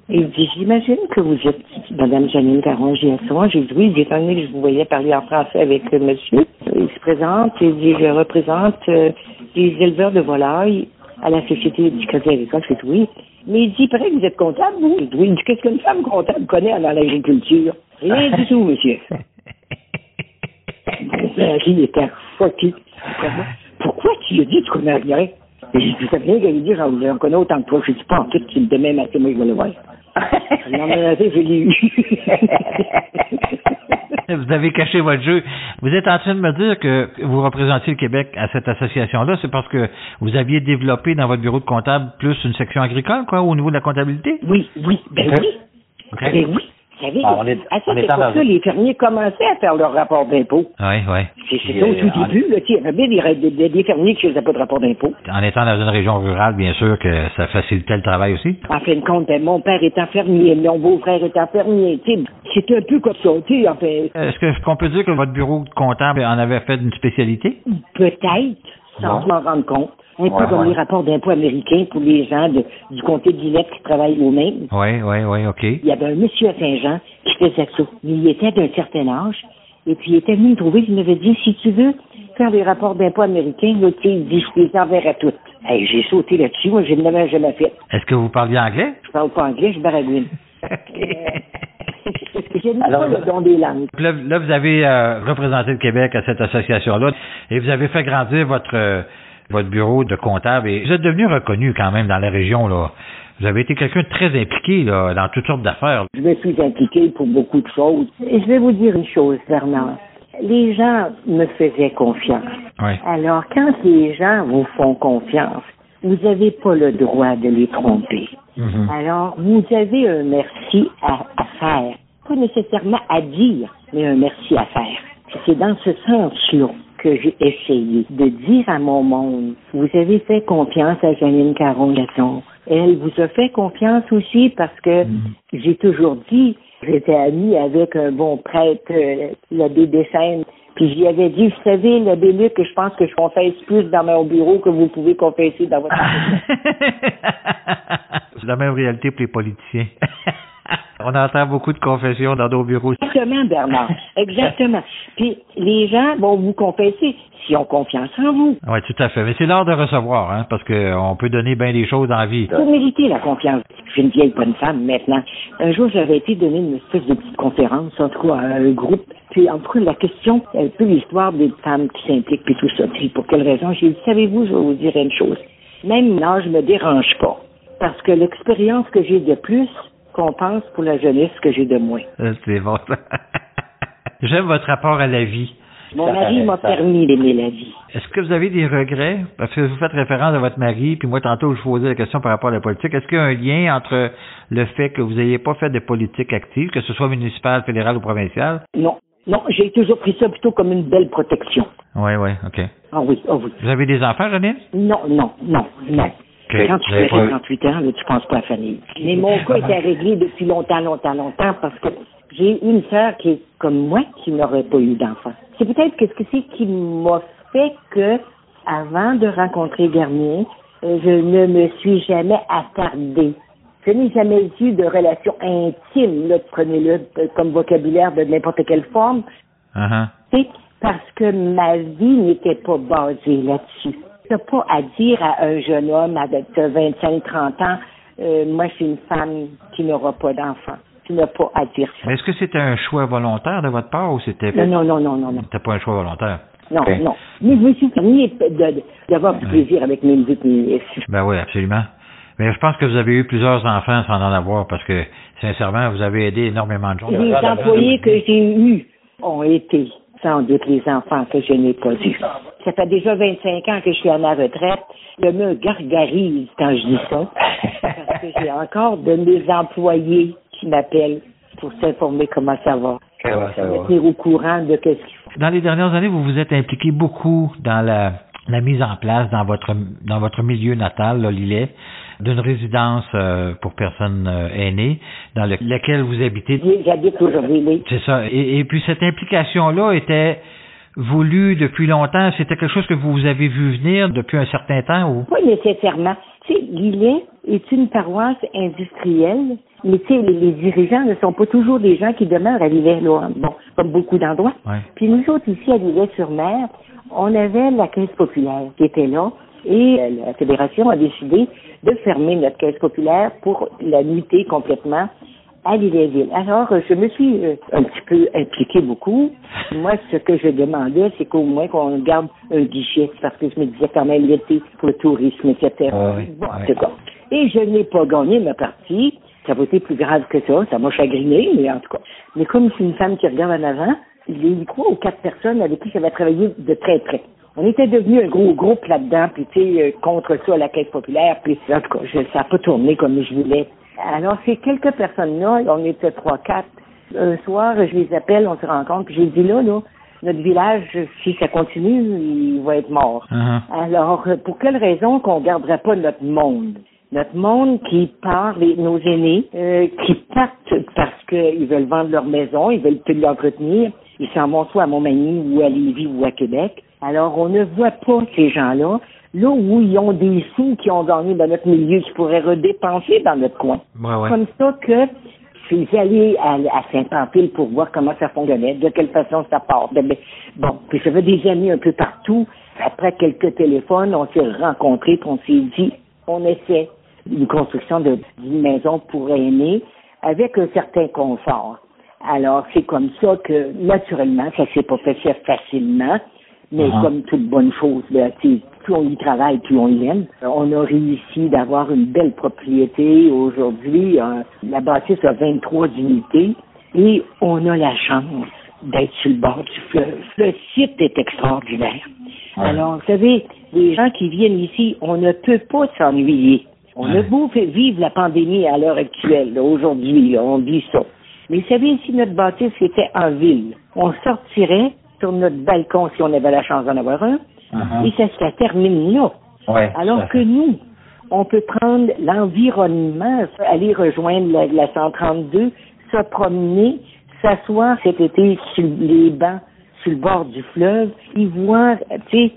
il dit, j'imagine que vous êtes Madame Janine Caron Giasson. J'ai dit oui, dit, étant donné que je vous voyais parler en français avec le monsieur, il se présente, il dit, je représente euh, les éleveurs de volailles à la Société du Crédit Agricole. Je dis oui. Mais il dit, pareil que vous êtes comptable, vous? Je dis oui. Il dit, qu'est-ce qu'une femme comptable connaît dans l'agriculture? Rien du tout, monsieur. il était choqué. Pourquoi tu lui dis, tu connais rien? Et je dis, ça rien qu'à lui dire, j'en connais autant que toi. Je dis pas en tout, tu le demain matin, moi, je vais le voir. non, mais je l'ai eu. vous avez caché votre jeu. Vous êtes en train de me dire que vous représentiez le Québec à cette association-là, c'est parce que vous aviez développé dans votre bureau de comptable plus une section agricole, quoi, au niveau de la comptabilité? Oui, oui, ben oui. Ben oui. Savez, Ah, on est- à cette époque-là, les fermiers commençaient à faire leur rapport d'impôt. Oui, oui. C'est au euh, tout en- début, là, il y avait bien des, des- des fermiers qui ne faisaient pas de rapport d'impôt. En étant dans une région rurale, bien sûr que ça facilitait le travail aussi. En fin de compte, ben, mon père étant fermier, mon beau-frère étant fermier, c'était un peu comme ça, tu sais, enfin, Est-ce qu'on peut dire que votre bureau de comptable en avait fait une spécialité? peut-être, sans m'en rendre compte. Un peu comme ouais. les rapports d'impôt américains pour les gens de- du comté de Villette qui travaillent eux-mêmes. Oui, oui, oui, OK. Il y avait un monsieur à Saint-Jean qui faisait ça. Il était d'un certain âge. Et puis, il était venu me trouver. Il m'avait dit, si tu veux faire des rapports d'impôts américains, là, tu dit, je les enverrai toutes. Hey, j'ai sauté là-dessus. Moi, je ne l'avais jamais fait. Est-ce que vous parliez anglais? Je parle pas anglais, je baragouine. n'ai Alors, pas le don des langues. Là, là, vous avez euh, représenté le Québec à cette association-là et vous avez fait grandir votre euh, votre bureau de comptable et vous êtes devenu reconnu quand même dans la région là. Vous avez été quelqu'un de très impliqué là, dans toutes sortes d'affaires. Je me suis impliqué pour beaucoup de choses. Et je vais vous dire une chose, Bernard. Les gens me faisaient confiance. Oui. Alors, quand les gens vous font confiance, vous n'avez pas le droit de les tromper. Mhm. Alors, vous avez un merci à, à faire. Pas nécessairement à dire, mais un merci à faire. C'est dans ce sens-là que j'ai essayé de dire à mon monde, vous avez fait confiance à Janine Caron-Gasson. Elle vous a fait confiance aussi parce que j'ai toujours dit, j'étais amie avec un bon prêtre, euh, l'abbé Descènes, puis j'y avais dit, vous savez, l'abbé Luc, je pense que je confesse plus dans mon bureau que vous pouvez confesser dans votre C'est la même réalité pour les politiciens. On entend beaucoup de confessions dans nos bureaux. Exactement, Bernard. Exactement. Puis les gens vont vous confesser s'ils ont confiance en vous. Oui, tout à fait. Mais c'est l'heure de recevoir, hein, parce qu'on peut donner bien des choses en vie. Vous méritez la confiance. Je suis une vieille bonne femme maintenant. Un jour, j'avais été donner une espèce de petite conférence, en tout cas, à un groupe. Puis, en tout cas, la question, un peu l'histoire des femmes qui s'impliquent, puis tout ça. Puis, pour quelle raison? J'ai dit, savez-vous, je vais vous dire une chose. Même l'âge me dérange pas. Parce que l'expérience que j'ai de plus compense pour la jeunesse que j'ai de moins. Euh, C'est bon. J'aime votre rapport à la vie. Mon Ça mari m'a permis d'aimer la vie. Est-ce que vous avez des regrets? Parce que vous faites référence à votre mari, puis moi, tantôt, je vous posais la question par rapport à la politique. Est-ce qu'il y a un lien entre le fait que vous n'ayez pas fait de politique active, que ce soit municipale, fédérale ou provinciale? Non, non, j'ai toujours pris ça plutôt comme une belle protection. Oui, oui, OK. Ah oui, ah oui. Vous avez des enfants, Janine? Non, non, non, non. Quand tu fais pas- 38 ans, là, tu penses pas à la famille. Mais mon cas était réglé depuis longtemps, longtemps, longtemps, parce que j'ai une sœur qui est comme moi qui n'aurait pas eu d'enfant. C'est peut-être que ce que c'est qui m'a fait que, avant de rencontrer Garnier, euh, je ne me suis jamais attardée. Je n'ai jamais eu de relation intime, là, prenez-le euh, comme vocabulaire de n'importe quelle forme, Uh-huh. c'est parce que ma vie n'était pas basée là-dessus. T'as pas à dire à un jeune homme avec 25-30 ans, euh, moi, je suis une femme qui n'aura pas d'enfant. Tu n'as pas à dire ça. Mais est-ce que c'était un choix volontaire de votre part ou c'était Non, non, non, non, non, non. c'était pas un choix volontaire? Non, Ok. non. Mais je me suis permis d'avoir du plaisir avec mes musiques. Ben oui, absolument. Mais je pense que vous avez eu plusieurs enfants sans en avoir parce que, sincèrement, vous avez aidé énormément de gens. Les employés que j'ai eus ont été sans doute les enfants que je n'ai pas eus. Ça fait déjà 25 ans que je suis à ma retraite. Je me gargarise quand je dis ça. Parce que j'ai encore de mes employés qui m'appellent pour s'informer comment ça va. Comment ça va? tenir au courant de ce qu'il faut. Dans les dernières années, vous vous êtes impliqué beaucoup dans la, la mise en place dans votre dans votre milieu natal, Lillet, d'une résidence euh, pour personnes euh, aînées, dans le- laquelle vous habitez. Oui, J'habite aujourd'hui, oui. C'est ça. Et, et puis cette implication-là était voulue depuis longtemps. C'était quelque chose que vous avez vu venir depuis un certain temps ou? Pas nécessairement. Tu sais, Lillet est une paroisse industrielle, mais tu sais, les, les dirigeants ne sont pas toujours des gens qui demeurent à là. Bon, comme beaucoup d'endroits. Ouais. Puis nous autres, ici, à Lillet-sur-Mer, on avait la caisse populaire qui était là, et la Fédération a décidé de fermer notre caisse populaire pour la nuiter complètement à Lillet-Ville. Alors, euh, je me suis euh, un petit peu impliquée beaucoup. Moi, ce que je demandais, c'est qu'au moins qu'on garde un guichet, parce que je me disais quand même l'été pour le tourisme, etc. Ah oui, Bon, en oui. tout cas. Et je n'ai pas gagné ma partie. Ça va être plus grave que ça. Ça m'a chagriné, mais en tout cas. Mais comme je suis une femme qui regarde en avant, les trois ou quatre personnes avec qui j'avais travaillé de très près? On était devenu un gros groupe là-dedans, puis tu sais, euh, contre ça, la caisse populaire, puis en tout cas, ça n'a pas tourné comme je voulais. Alors, ces quelques personnes-là, on était trois, quatre. Un soir, je les appelle, on se rencontre, puis j'ai dit là, là, notre village, si ça continue, il va être mort. Uh-huh. Alors, euh, pour quelle raison qu'on garderait pas notre monde? Notre monde qui part, les- nos aînés, euh, qui partent parce qu'ils veulent vendre leur maison, ils veulent plus l'entretenir, ils s'en vont soit à Montmagny ou à Lévis ou à Québec. Alors, on ne voit pas ces gens-là, là où ils ont des sous qui ont gagné dans notre milieu, qui pourraient redépenser dans notre coin Ouais, ouais. comme ça que je suis allé à, à Saint-Pamphile pour voir comment ça fonctionnait, de quelle façon ça part. De- ben, bon, puis j'avais des amis un peu partout. Après quelques téléphones, on s'est rencontrés, puis on s'est dit, on essaie une construction d'une maison pour aînés avec un certain confort. Alors, c'est comme ça que, naturellement, ça s'est pas fait facilement, mais Ah. comme toute bonne chose, sais, plus on y travaille, plus on l'aime. On a réussi d'avoir une belle propriété aujourd'hui. euh, la bâtisse a 23 unités et on a la chance d'être sur le bord du fleuve. Le site est extraordinaire. Ouais. Alors, vous savez, les gens qui viennent ici, on ne peut pas s'ennuyer. On Ouais. a beau vivre la pandémie à l'heure actuelle, aujourd'hui, on dit ça. Mais vous savez, si notre bâtisse était en ville, on sortirait sur notre balcon si on avait la chance d'en avoir un, Uh-huh. et ça se termine là. Ouais, Alors que nous, on peut prendre l'environnement, aller rejoindre la, la 132, se promener, s'asseoir cet été sur les bancs, sur le bord du fleuve, y voir, tu sais,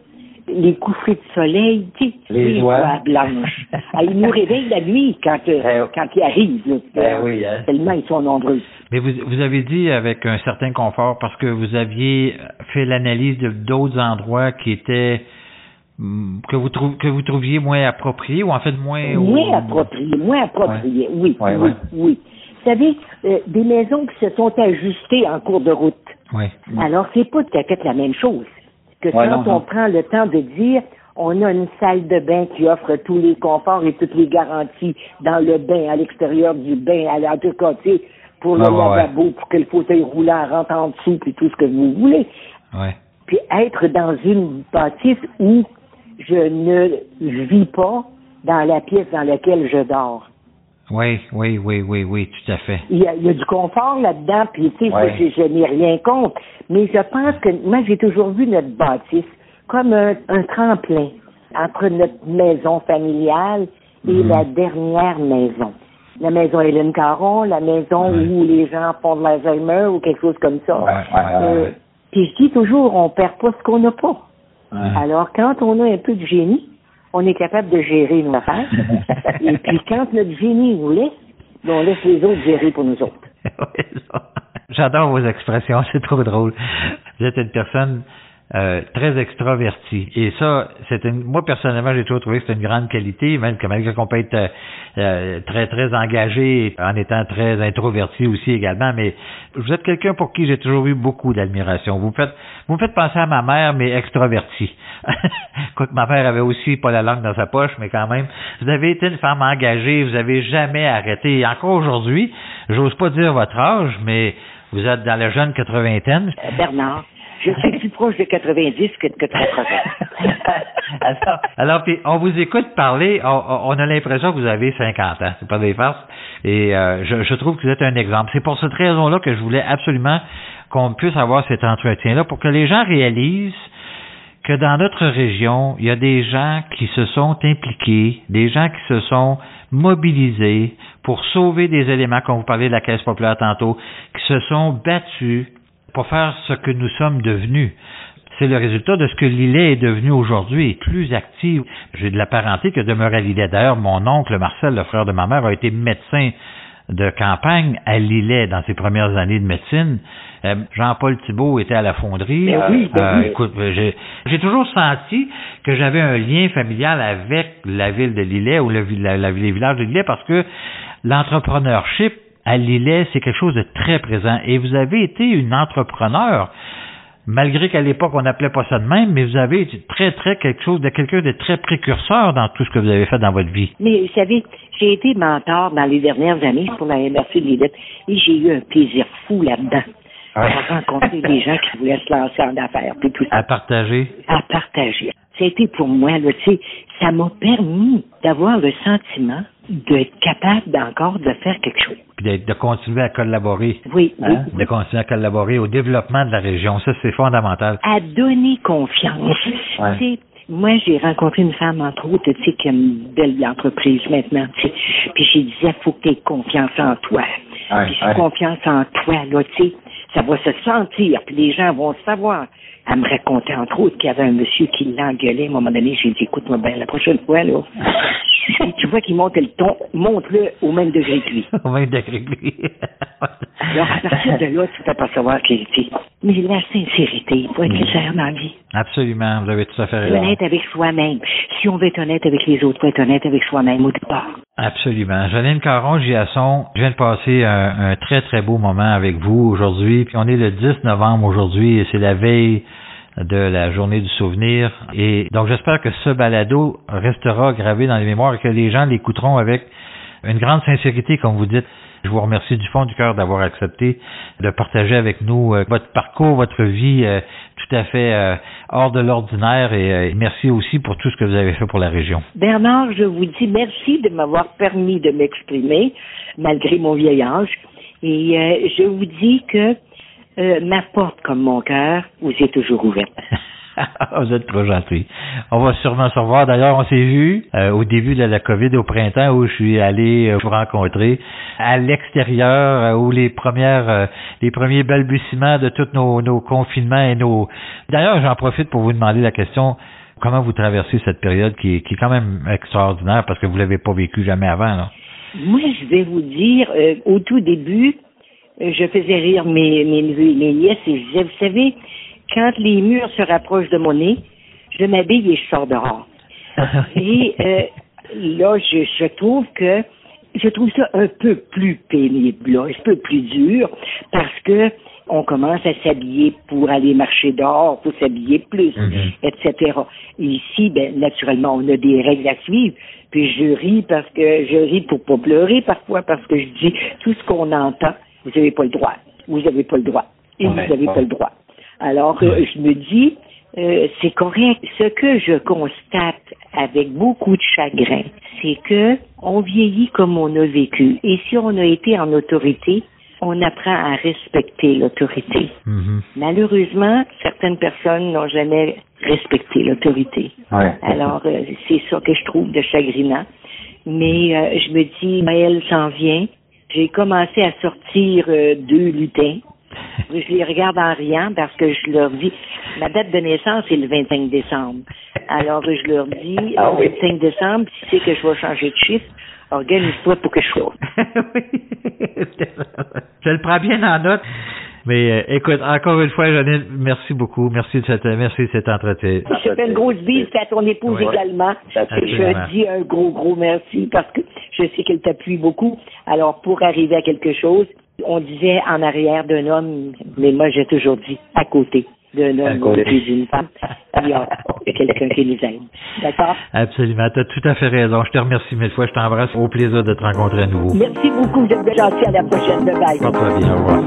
les couffers de soleil, tu sais, Les blanches. Ah, ils nous réveillent la nuit quand, euh, quand ils arrivent. là. Ben oui, hein. Tellement ils sont nombreux. Mais vous, vous avez dit avec un certain confort parce que vous aviez fait l'analyse de d'autres endroits qui étaient hum, que vous que vous trouviez moins appropriés ou en fait moins Moins au- approprié, moins approprié, oui, Ouais, oui, ouais. oui. Vous savez, euh, des maisons qui se sont ajustées en cours de route. Ouais. Alors, c'est pas tout à fait la même chose que Ouais, quand non, on non. prend le temps de dire on a une salle de bain qui offre tous les conforts et toutes les garanties dans le bain, à l'extérieur du bain, à la tout cas, tu sais, pour le ouais, lavabo, pour que le fauteuil roulant rentre en dessous, puis tout ce que vous voulez. Ouais. Puis être dans une bâtisse où je ne vis pas dans la pièce dans laquelle je dors. Oui, oui, oui, oui, oui, tout à fait. Il y a, il y a du confort là-dedans, puis tu sais, Ouais. je, je n'ai rien contre. Mais je pense que moi, j'ai toujours vu notre bâtisse comme un, un tremplin entre notre maison familiale et Mhm. la dernière maison. La maison Hélène Caron, la maison Ouais. où les gens font de l'Alzheimer ou quelque chose comme ça. Euh. Puis je dis toujours, on perd pas ce qu'on n'a pas. Ouais. Alors, quand on a un peu de génie, on est capable de gérer nos affaires. Et puis, quand notre génie nous laisse, ben, on laisse les autres gérer pour nous autres. J'adore vos expressions, c'est trop drôle. Vous êtes une personne euh, très extravertie. Et ça, c'est une, moi personnellement, j'ai toujours trouvé que c'est une grande qualité, même que malgré qu'on peut être euh, euh, très très engagé en étant très introverti aussi également, mais vous êtes quelqu'un pour qui j'ai toujours eu beaucoup d'admiration. Vous faites, vous faites penser à ma mère, mais extravertie. Quoique ma mère avait aussi pas la langue dans sa poche, mais quand même, vous avez été une femme engagée, vous avez jamais arrêté. Encore aujourd'hui, j'ose pas dire votre âge, mais vous êtes dans la jeune quatre-vingtaine. Euh, Bernard, je suis plus proche de 90 que de 80. alors, puis on vous écoute parler, on, on a l'impression que vous avez 50 ans, c'est pas des farces. Et euh, je, je trouve que vous êtes un exemple. C'est pour cette raison-là que je voulais absolument qu'on puisse avoir cet entretien-là pour que les gens réalisent que dans notre région, il y a des gens qui se sont impliqués, des gens qui se sont mobilisés pour sauver des éléments, comme vous parlez de la Caisse populaire tantôt, qui se sont battus pour faire ce que nous sommes devenus. C'est le résultat de ce que Lillet est devenu aujourd'hui, plus actif. J'ai de la parenté que demeure à Lillet. D'ailleurs, mon oncle Marcel, le frère de ma mère, a été médecin de campagne à Lillet dans ses premières années de médecine. Euh, Jean-Paul Thibault était à la fonderie. Ben oui, ben Euh, oui. écoute, j'ai toujours senti que j'avais un lien familial avec la ville de Lillet ou le, la, la- les villages de Lillet parce que l'entrepreneurship à Lillet, c'est quelque chose de très présent. Et vous avez été une entrepreneur, malgré qu'à l'époque on n'appelait pas ça de même, mais vous avez été très, très quelque chose de quelqu'un de très précurseur dans tout ce que vous avez fait dans votre vie. Mais vous savez, j'ai été mentor dans les dernières années pour la MRC de Lillette et j'ai eu un plaisir fou là-dedans. à rencontrer des gens qui voulaient se lancer en affaires, puis tout ça. À partager. À partager. C'était pour moi, là, tu sais, ça m'a permis d'avoir le sentiment d'être capable d'encore de faire quelque chose. Puis de, continuer à collaborer. Oui, hein? De continuer à collaborer au développement de la région. Ça, c'est fondamental. À donner confiance. Ouais. Moi, j'ai rencontré une femme, entre autres, tu sais, qui a une belle entreprise maintenant, tu sais. Puis j'ai disais, faut que tu aies confiance en toi. puis confiance en toi, là, tu sais, ça va se sentir, puis les gens vont savoir. Elle me racontait, entre autres, qu'il y avait un monsieur qui l'engueulait. À un moment donné, j'ai dit, écoute-moi bien, la prochaine fois, là, tu vois qu'il monte le ton, monte-le au même degré que lui. au même degré que lui. Alors, à partir de là, tu peux percevoir qu'il était. Mais la sincérité, il faut être sincère dans la vie. Absolument, vous avez tout à fait raison. Honnête avec soi-même. Si on veut être honnête avec les autres, il faut être honnête avec soi-même au départ. Absolument. Janine Caron, Giasson, je viens de passer un, un, très, très beau moment avec vous aujourd'hui. Puis on est le 10 novembre aujourd'hui et c'est la veille de la journée du souvenir. Et donc j'espère que ce balado restera gravé dans les mémoires et que les gens l'écouteront avec une grande sincérité, comme vous dites. Je vous remercie du fond du cœur d'avoir accepté de partager avec nous euh, votre parcours, votre vie euh, tout à fait euh, hors de l'ordinaire et merci aussi pour tout ce que vous avez fait pour la région. Bernard, je vous dis merci de m'avoir permis de m'exprimer malgré mon vieil âge et je vous dis que ma porte comme mon cœur vous est toujours ouverte. vous êtes trop gentil. On va sûrement se revoir. D'ailleurs, on s'est vu euh, au début de la COVID au printemps où je suis allé euh, vous rencontrer à l'extérieur euh, où les premières les premiers balbutiements de tous nos, nos confinements et nos D'ailleurs, j'en profite pour vous demander la question comment vous traversez cette période qui est, qui est quand même extraordinaire parce que vous l'avez pas vécu jamais avant. Là? Moi, je vais vous dire, au tout début, je faisais rire mes, mes neveux et mes nièces et je disais, vous savez, quand les murs se rapprochent de mon nez, je m'habille et je sors dehors. et euh, là, je, je trouve que je trouve ça un peu plus pénible, là, un peu plus dur, parce que on commence à s'habiller pour aller marcher dehors, pour s'habiller plus, mm-hmm. etc. ici, ben, naturellement, on a des règles à suivre. Puis je ris parce que je ris pour pas pleurer parfois, parce que je dis tout ce qu'on entend, vous n'avez pas le droit, vous n'avez pas le droit, et vous n'avez pas le droit. Alors, euh, je me dis, euh, c'est correct. Ce que je constate avec beaucoup de chagrin, c'est que on vieillit comme on a vécu. Et si on a été en autorité, on apprend à respecter l'autorité. Mm-hmm. Malheureusement, certaines personnes n'ont jamais respecté l'autorité. Alors, euh, c'est ça que je trouve de chagrinant. Mais je me dis, elle s'en vient. J'ai commencé à sortir deux lutins je les regarde en riant parce que je leur dis, ma date de naissance est le 25 décembre. Alors, je leur dis, ah le 25 décembre, tu sais que je vais changer de chiffre, organise-toi pour que je sois. je le prends bien en note. Mais euh, écoute, encore une fois, Janine, merci beaucoup. Merci de cette, merci de cet entretien. Je fais une grosse bise à ton épouse également. Je dis un gros, gros merci parce que je sais qu'elle t'appuie beaucoup. Alors, pour arriver à quelque chose, on disait en arrière d'un homme, mais moi j'ai toujours dit à côté d'un homme ou d'une femme, il y a quelqu'un qui nous aide. D'accord? Absolument. Tu as tout à fait raison. Je te remercie mille fois. Je t'embrasse. Au plaisir de te rencontrer à nouveau. Merci beaucoup. Vous êtes gentil. À la prochaine. Bye bye. Porte-toi bien. Au revoir.